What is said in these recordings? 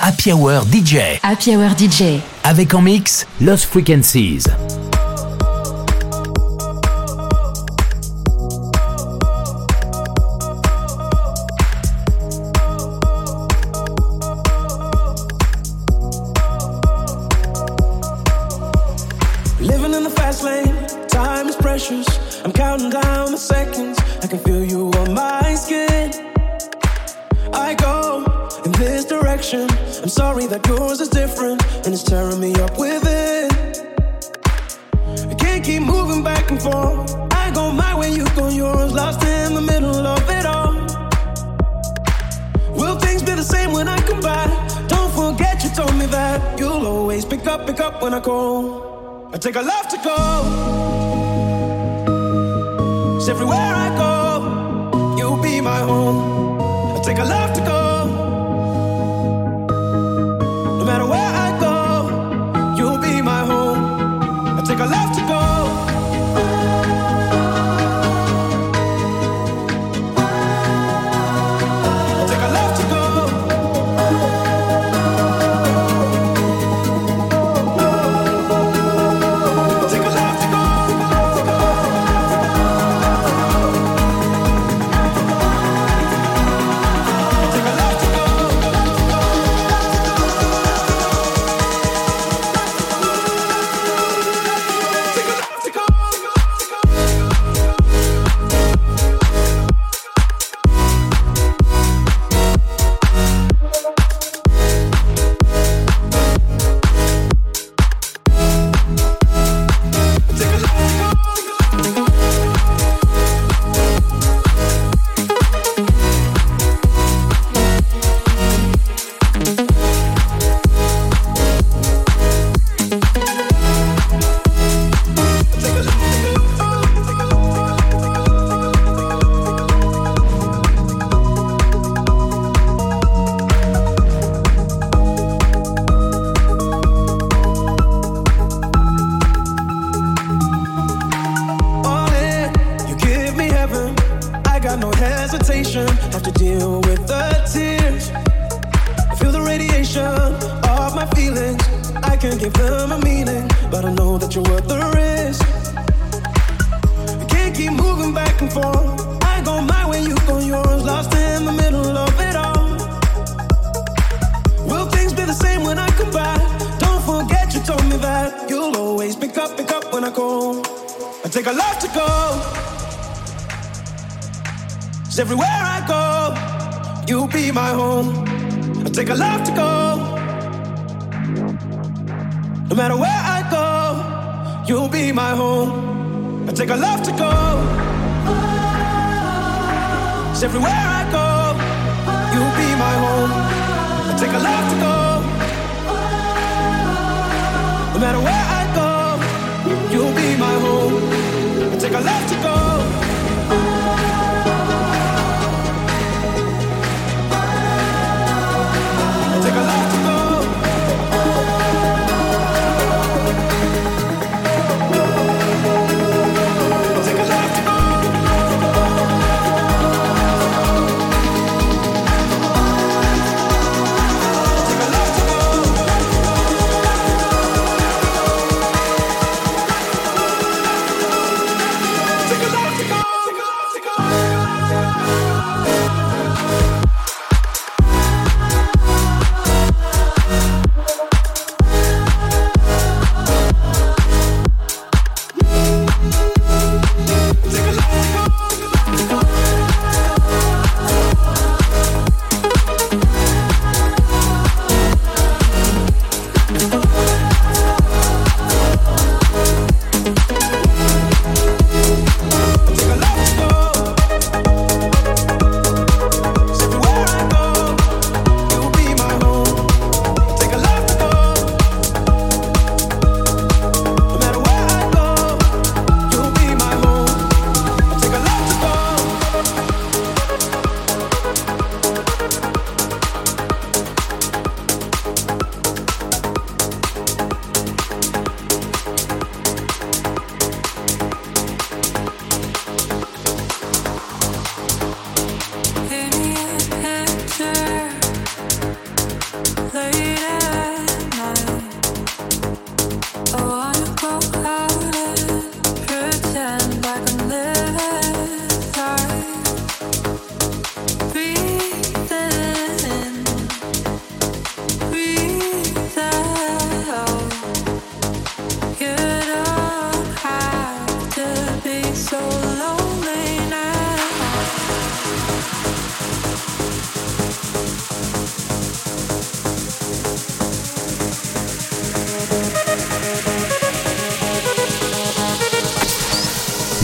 Happy Hour DJ. Happy Hour DJ. Avec en mix Lost Frequencies.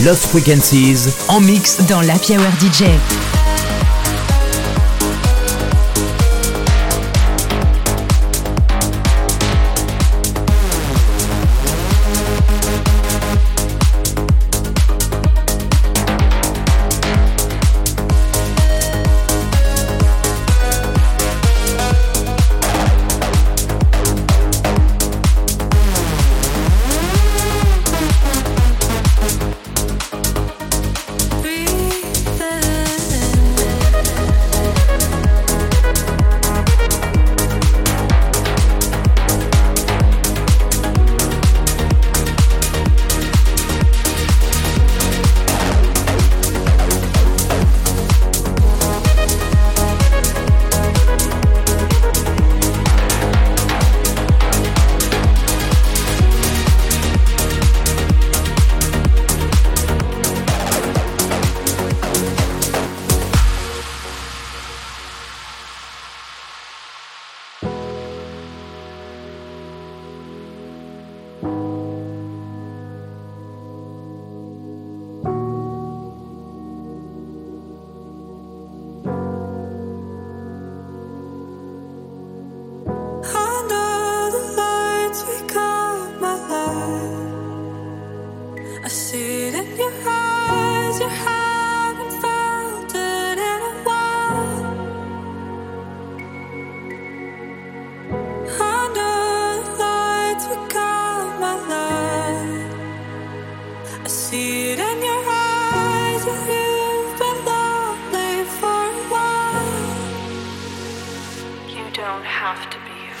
Lost Frequencies en mix dans la Hour DJ.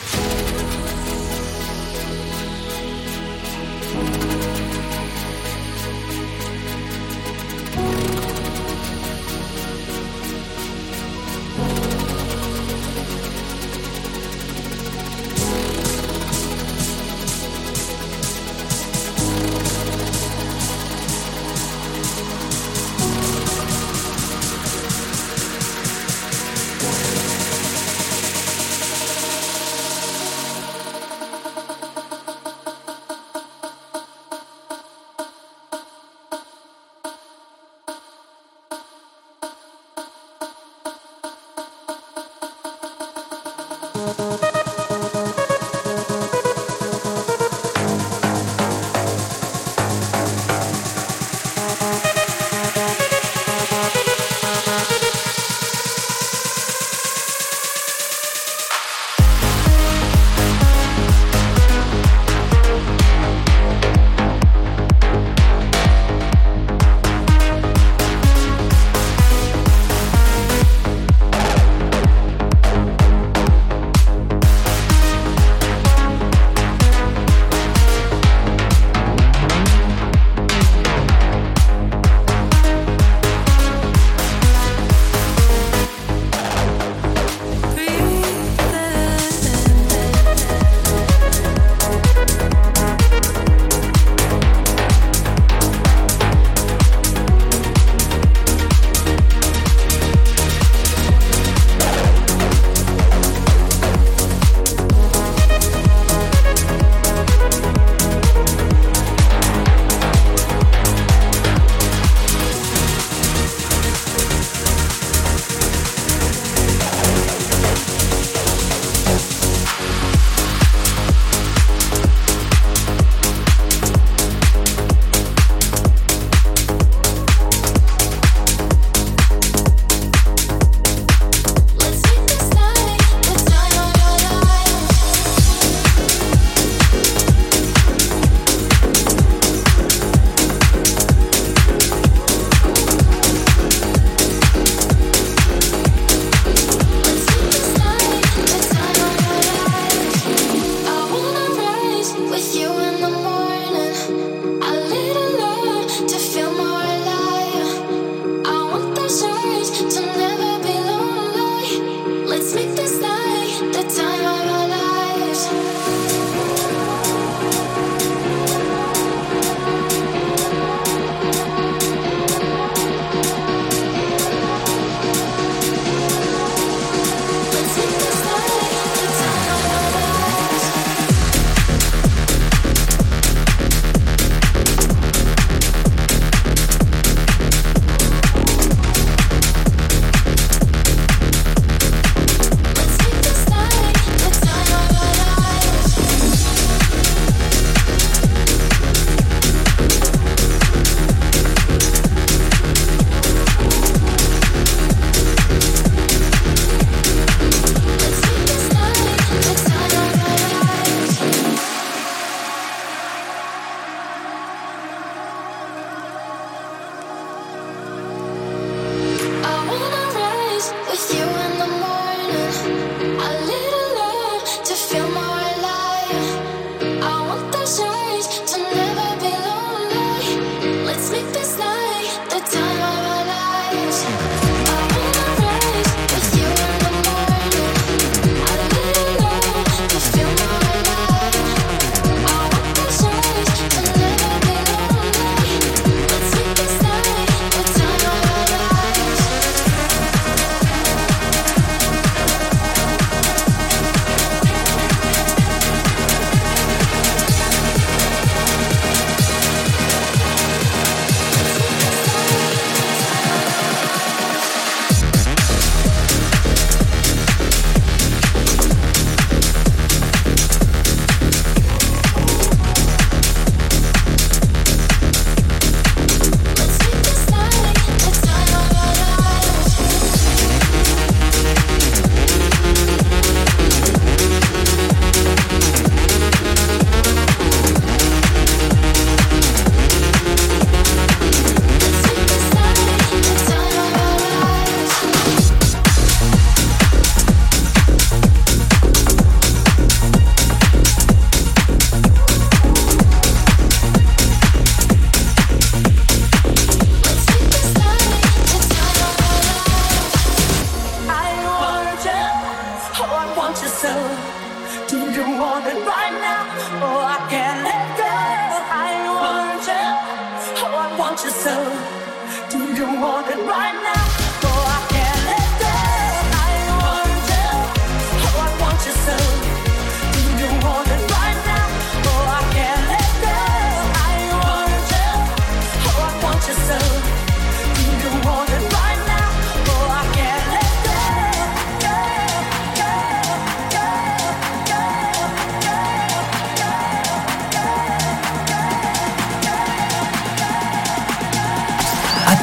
you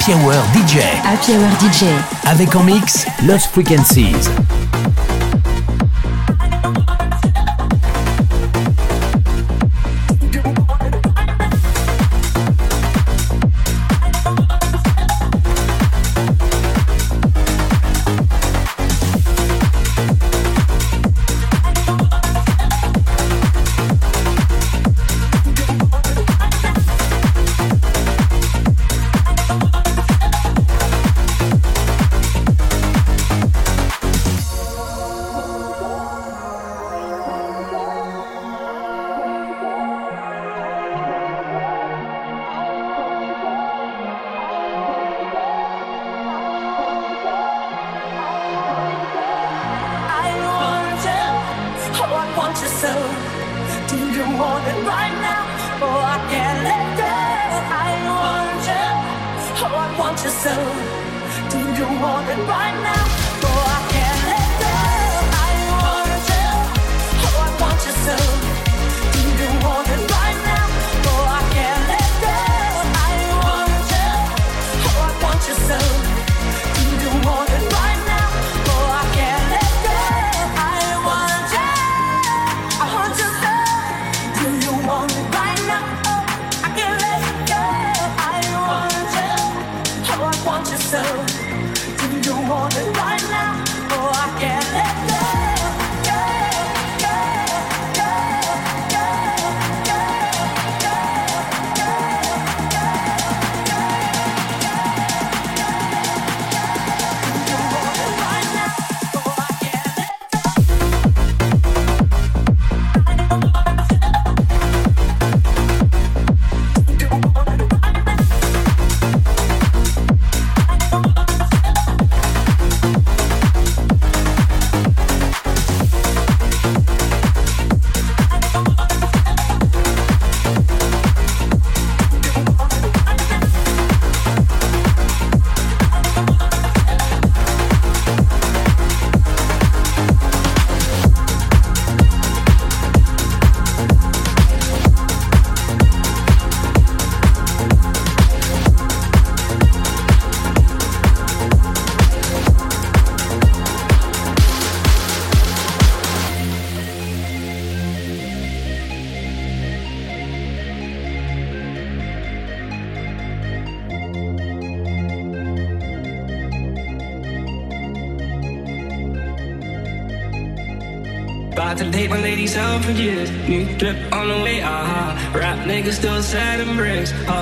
Happy Hour DJ. Happy Hour DJ. Avec en mix Lost Frequencies.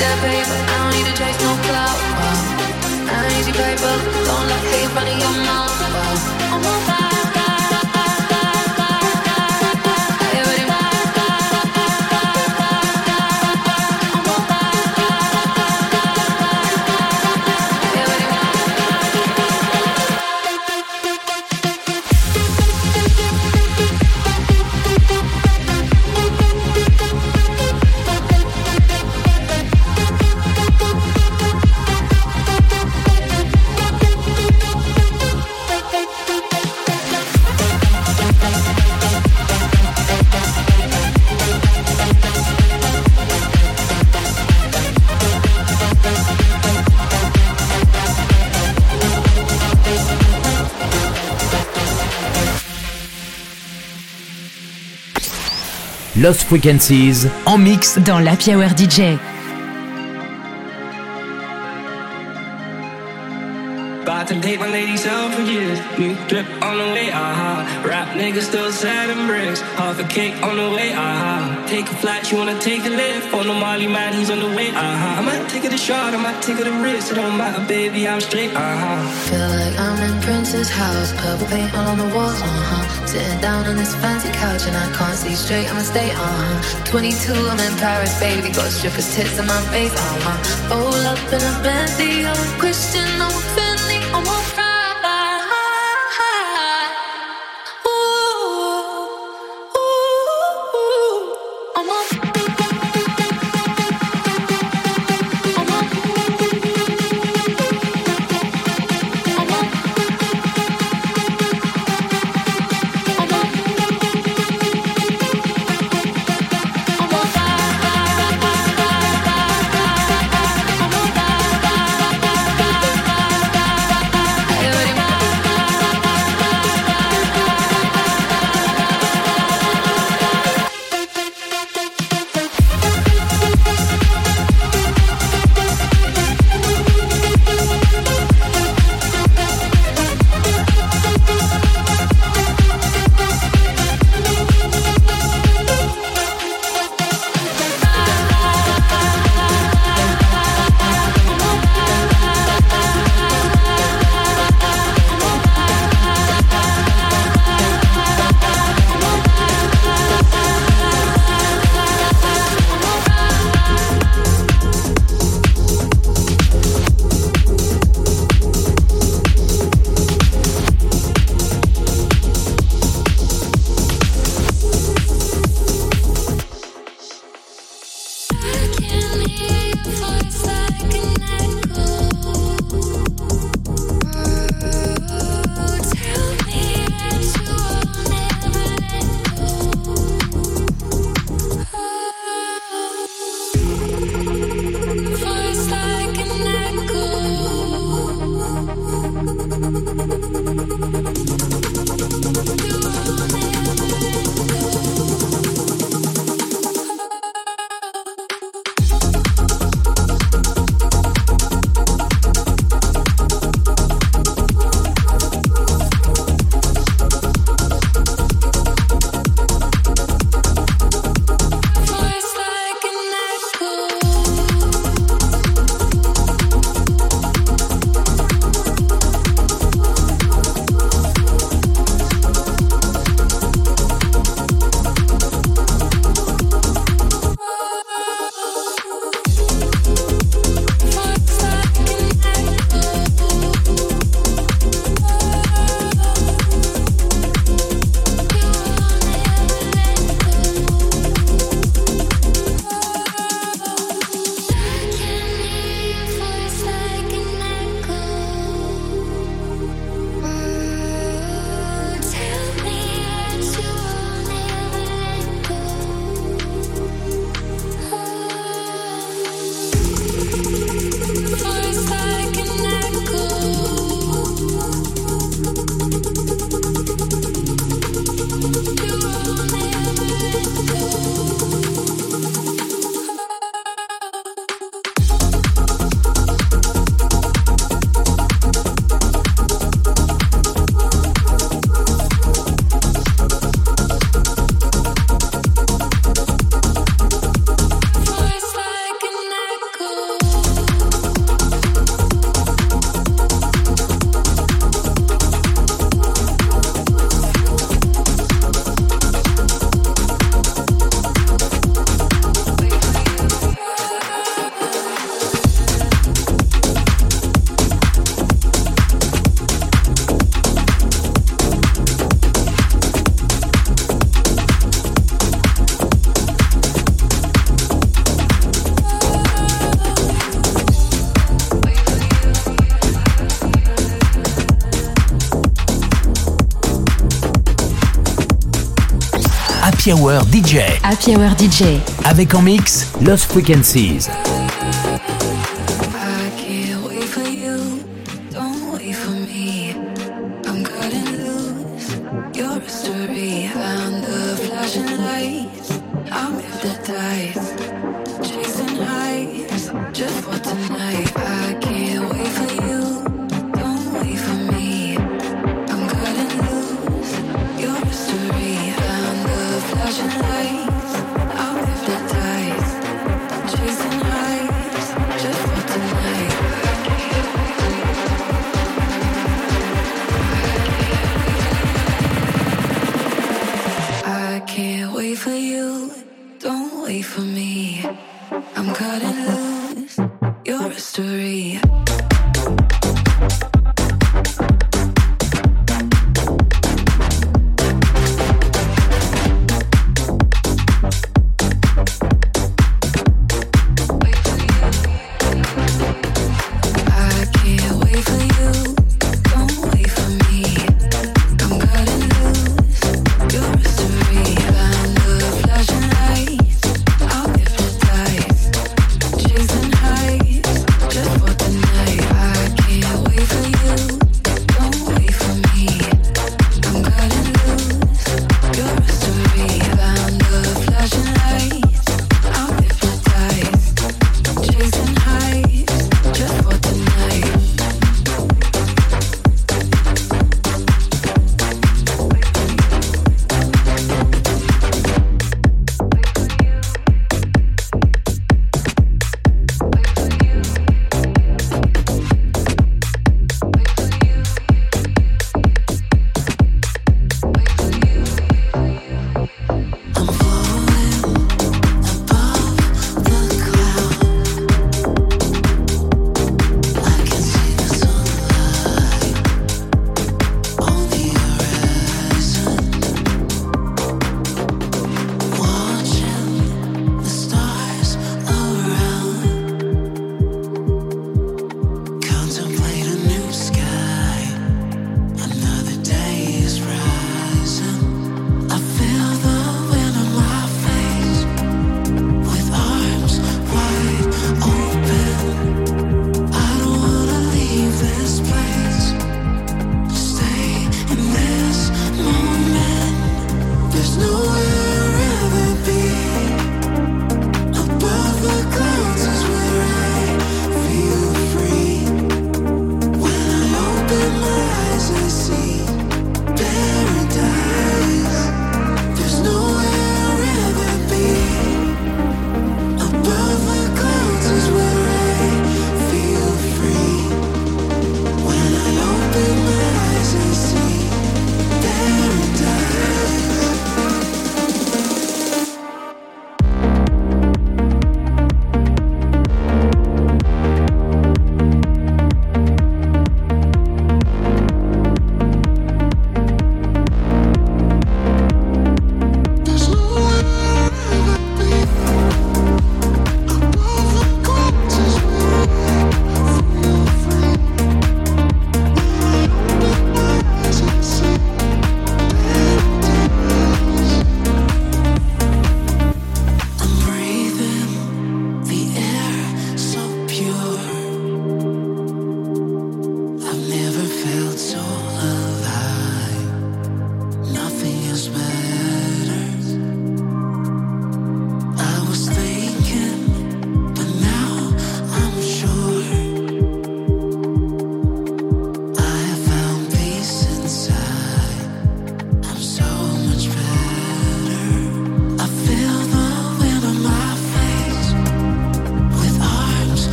Paper. I don't need to chase no clout. Uh. I need your paper. Don't let hate in your mouth. Lost Frequencies en mix dans la Hour DJ. About to date my ladies out for years. New drip on the way, aha. Uh-huh. Rap niggas still selling bricks. Half a cake on the way, aha. Uh-huh. Take a flight, you wanna take a lift. On the Molly man, he's on the way, aha. Uh-huh. I might take it a shot, I might take it a risk. It don't matter, baby, I'm straight, aha. Feel like I'm in Prince's house. Purple paint all on the walls, uh huh. Sitting down on this fancy couch and I can't see straight, I'ma stay, huh. 22, I'm in Paris, baby. Got strippers' tits in my face, uh huh. Roll up in a Bentley, I'm a Christian, I'm a Bentley, Hour DJ. Happy Hour DJ. Avec en mix Lost Frequencies.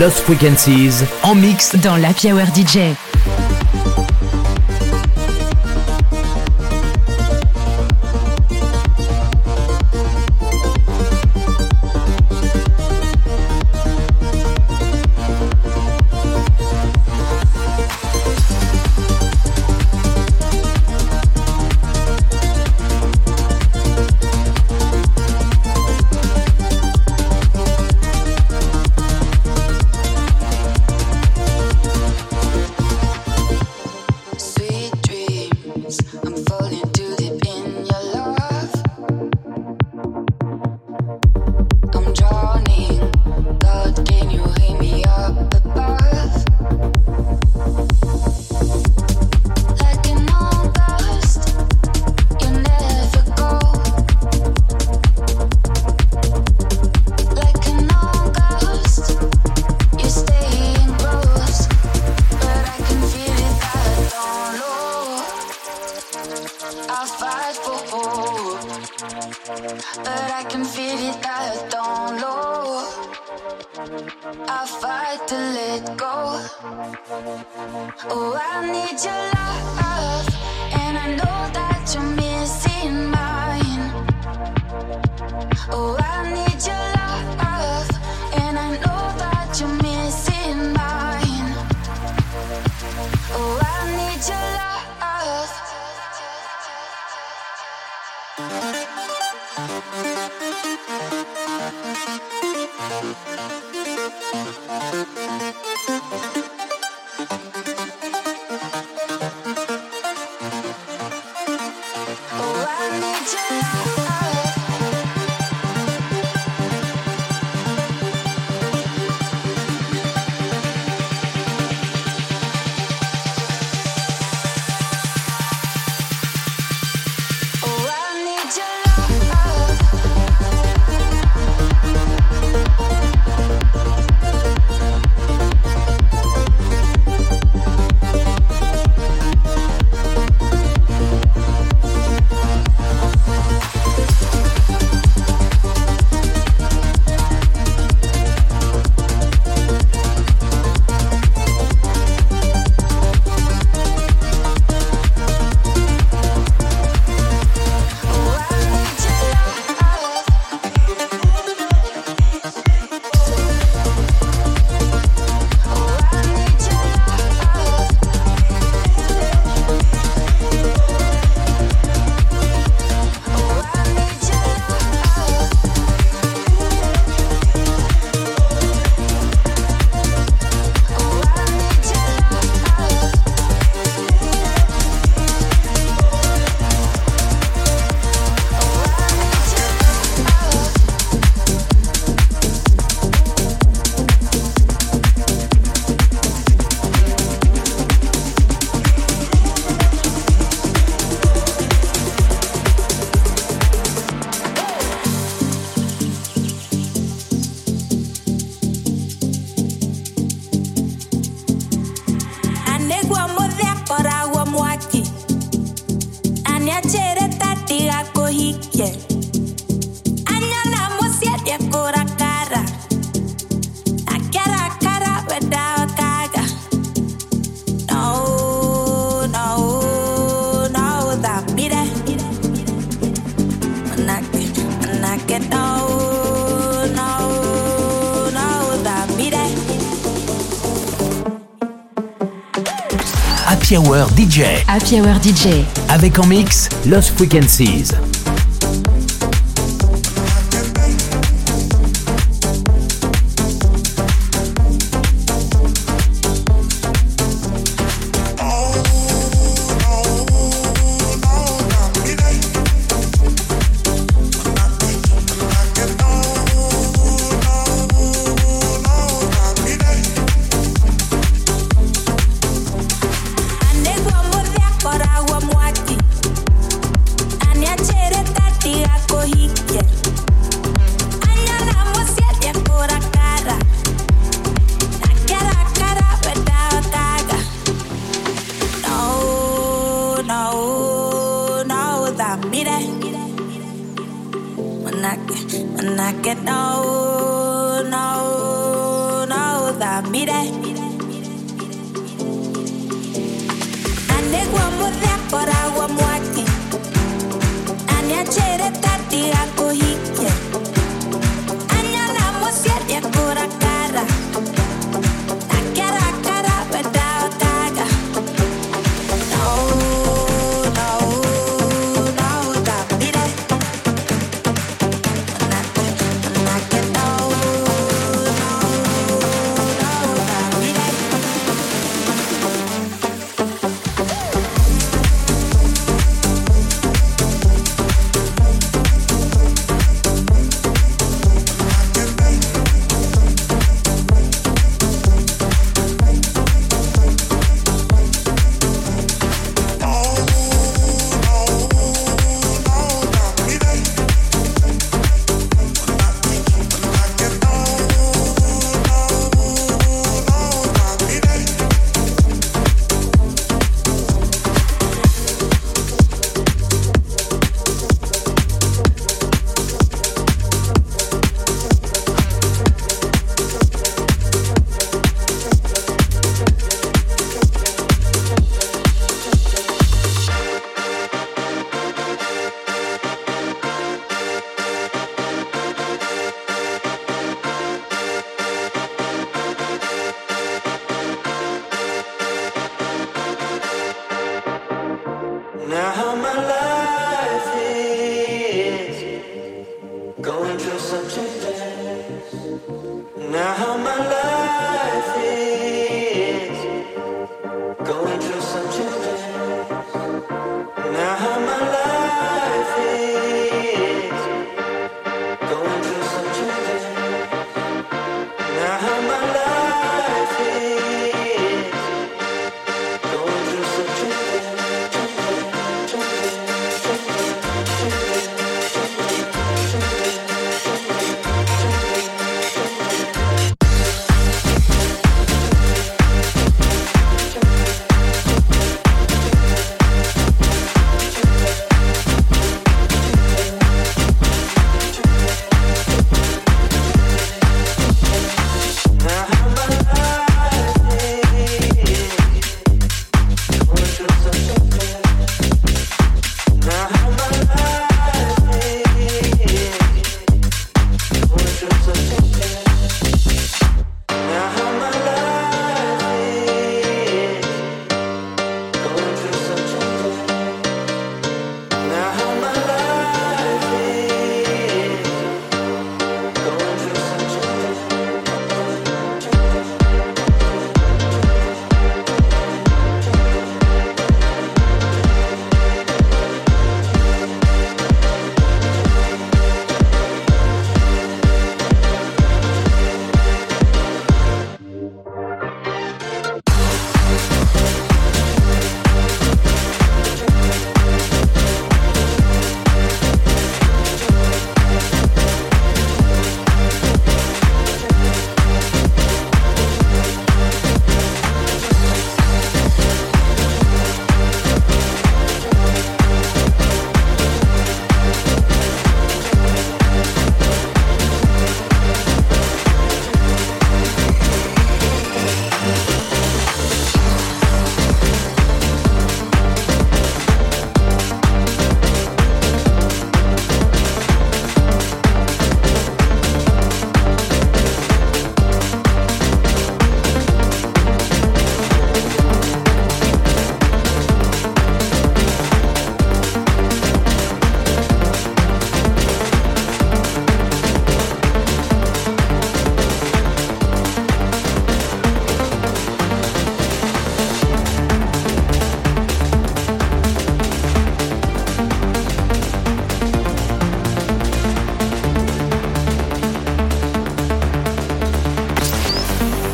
Lost Frequencies en mix dans la Hour DJ. Happy Hour DJ. Happy Hour DJ. Avec en mix Lost Frequencies.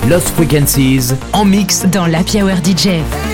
Lost Frequencies en mix dans la Hour DJ.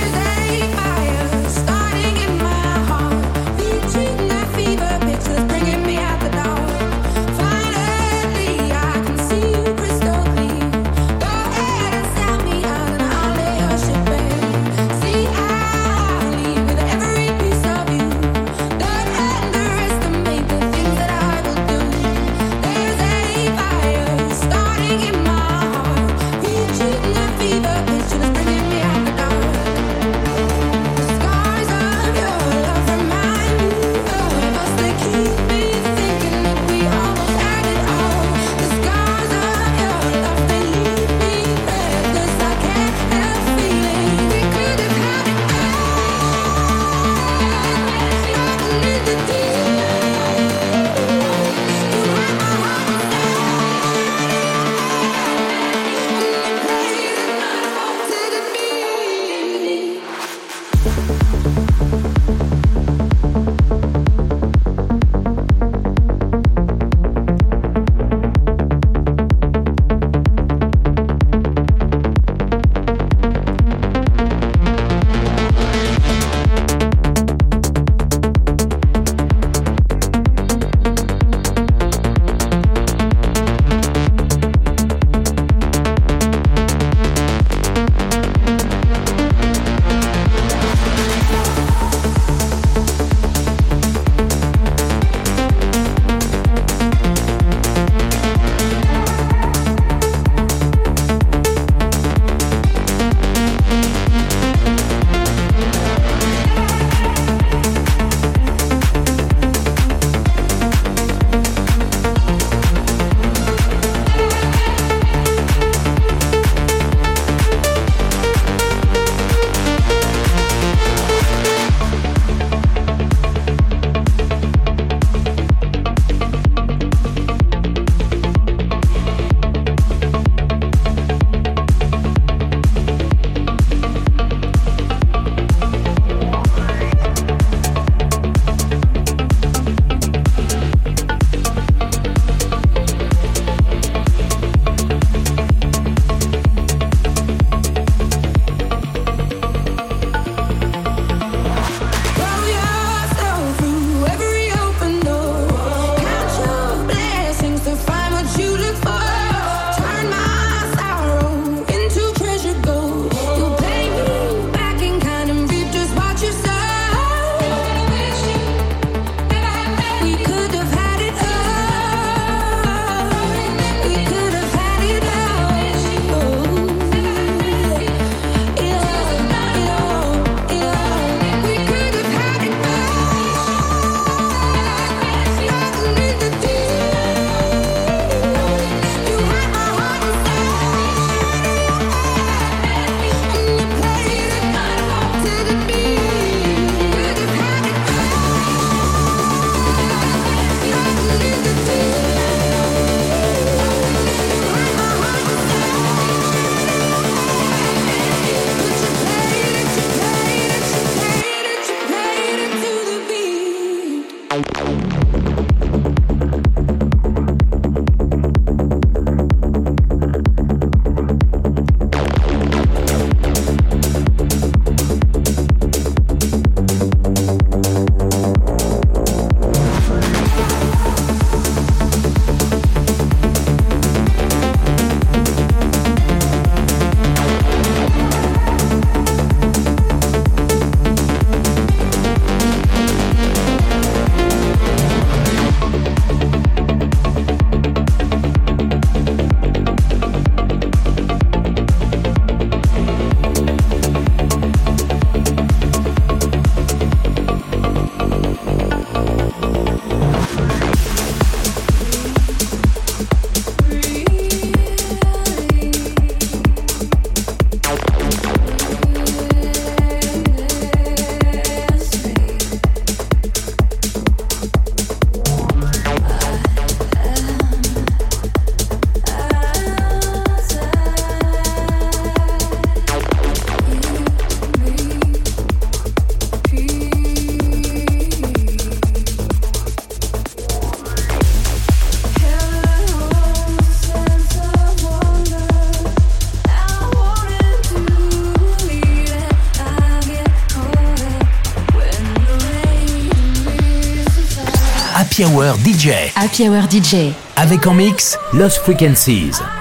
Happy Hour DJ. Happy Hour DJ. Avec en mix Lost Frequencies.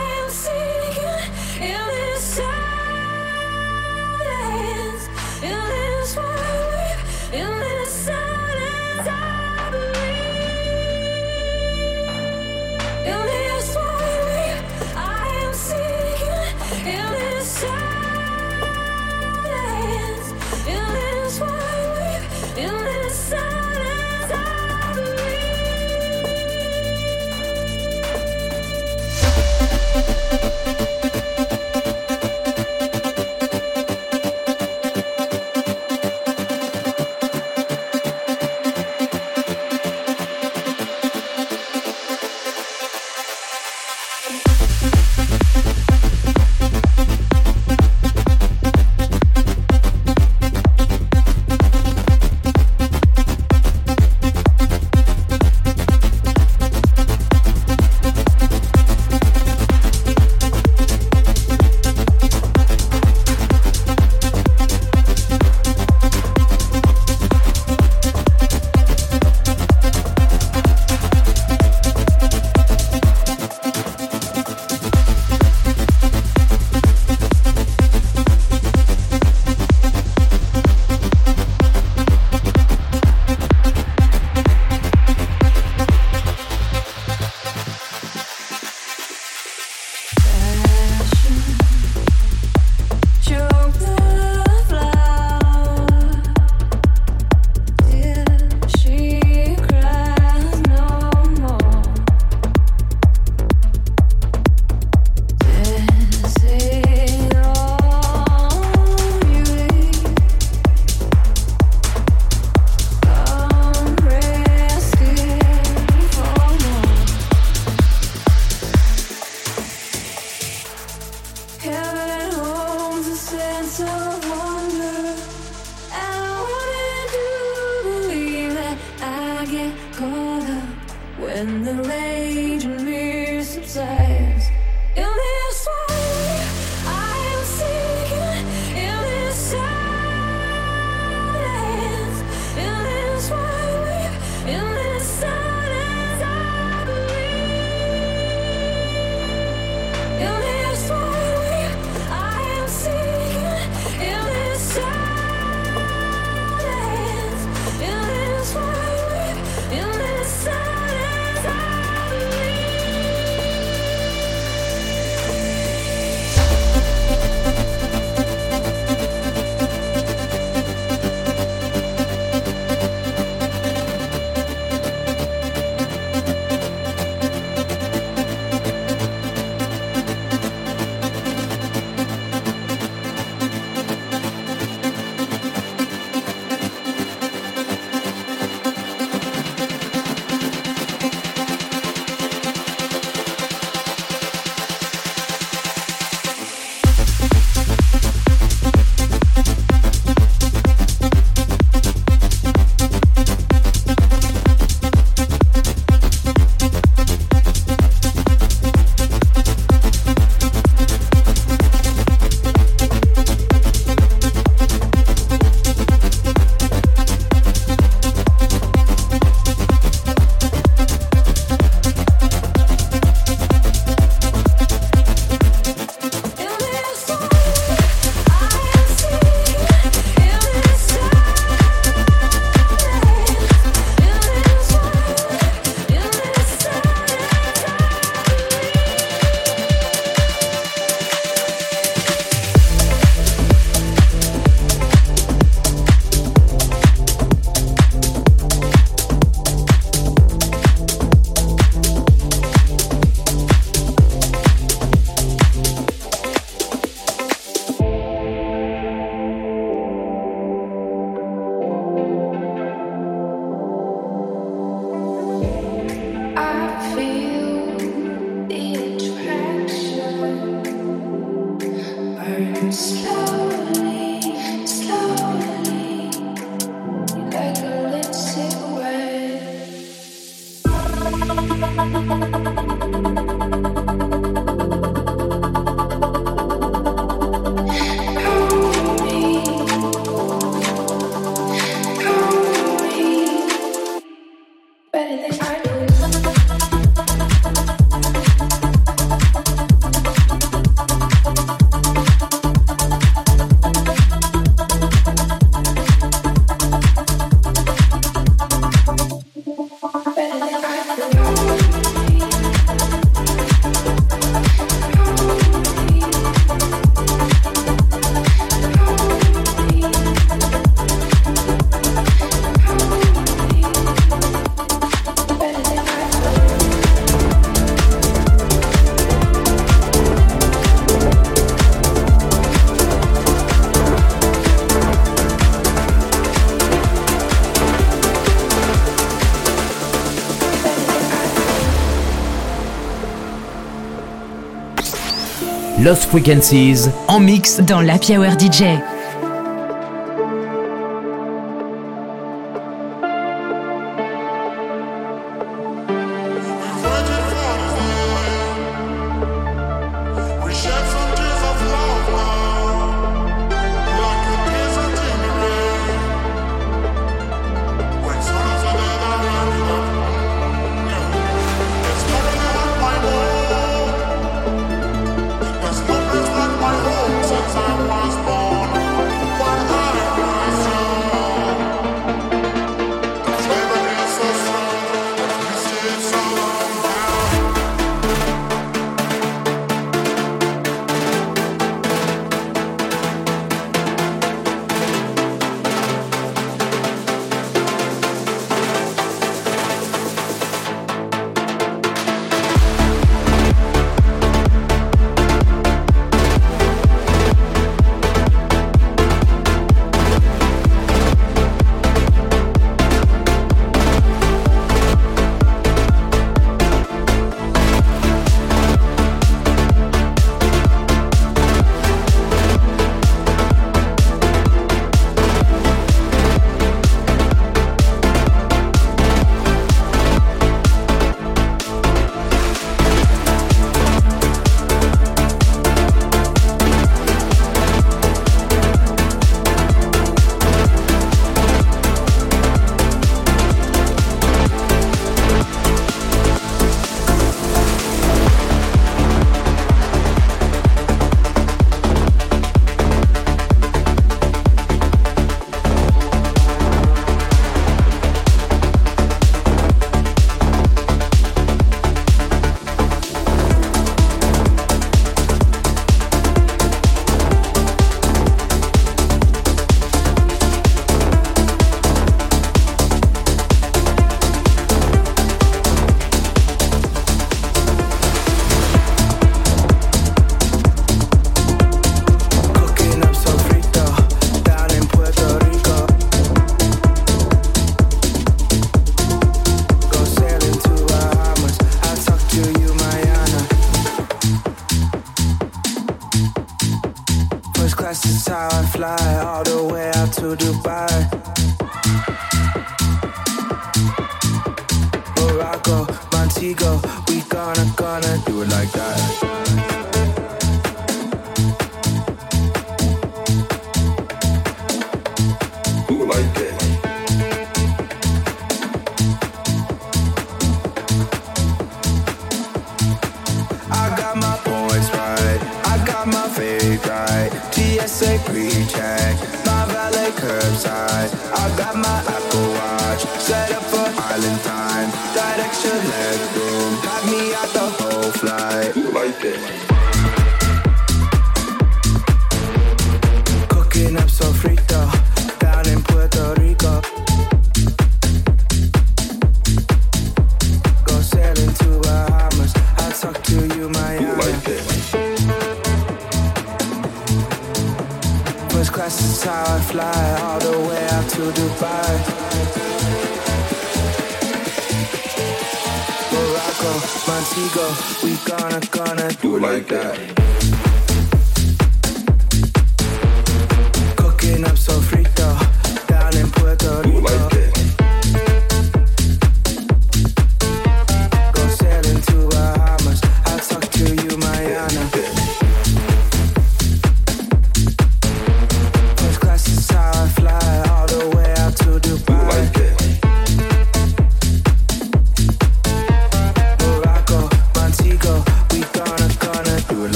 Lost Frequencies en mix dans la Hour DJ.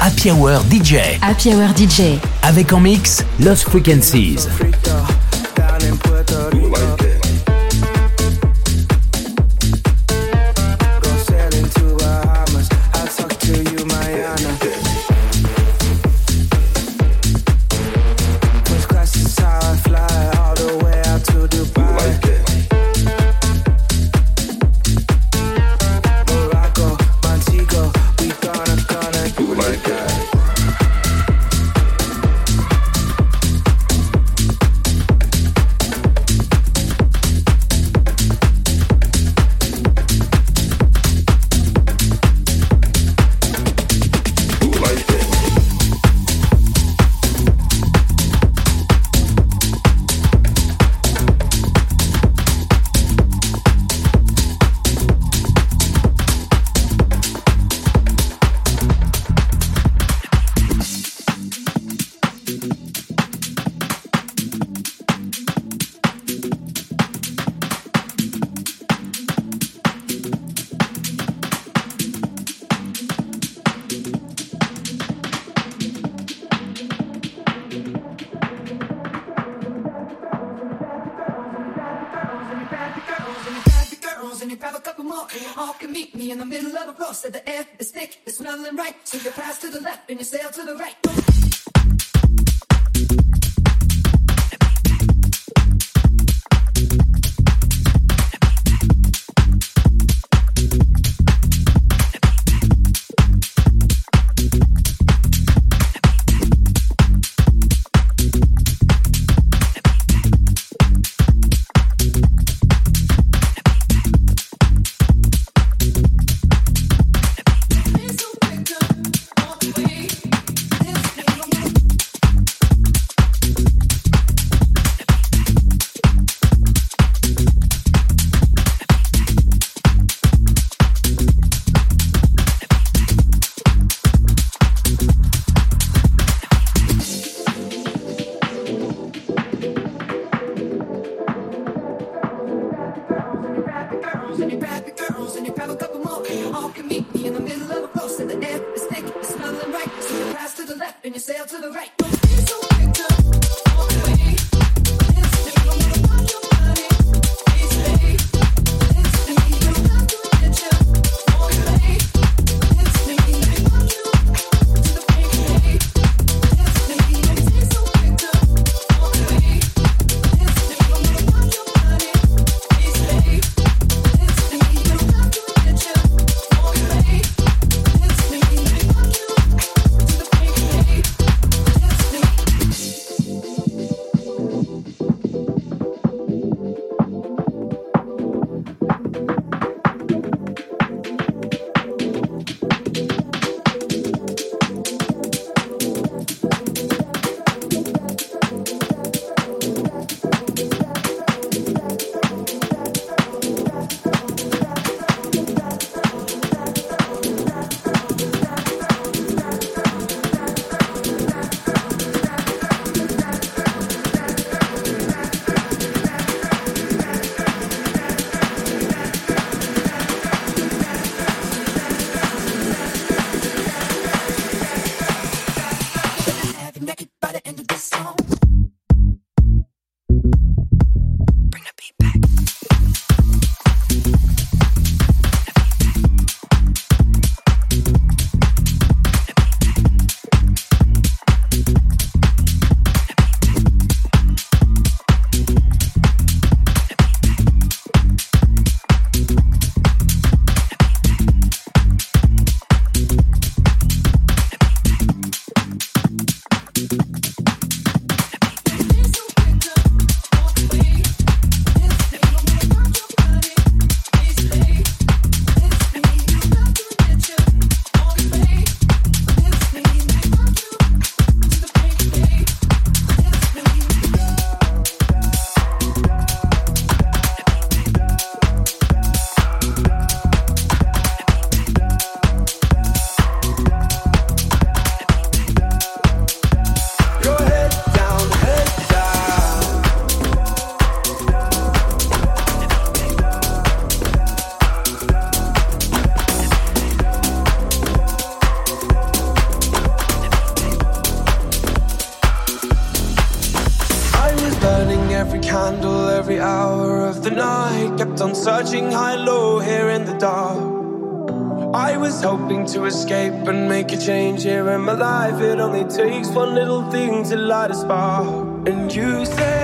Happy Hour DJ. Happy Hour DJ. Avec en mix Lost Frequencies. escape and make a change here in my life. It only takes one little thing to light a spark. And you say.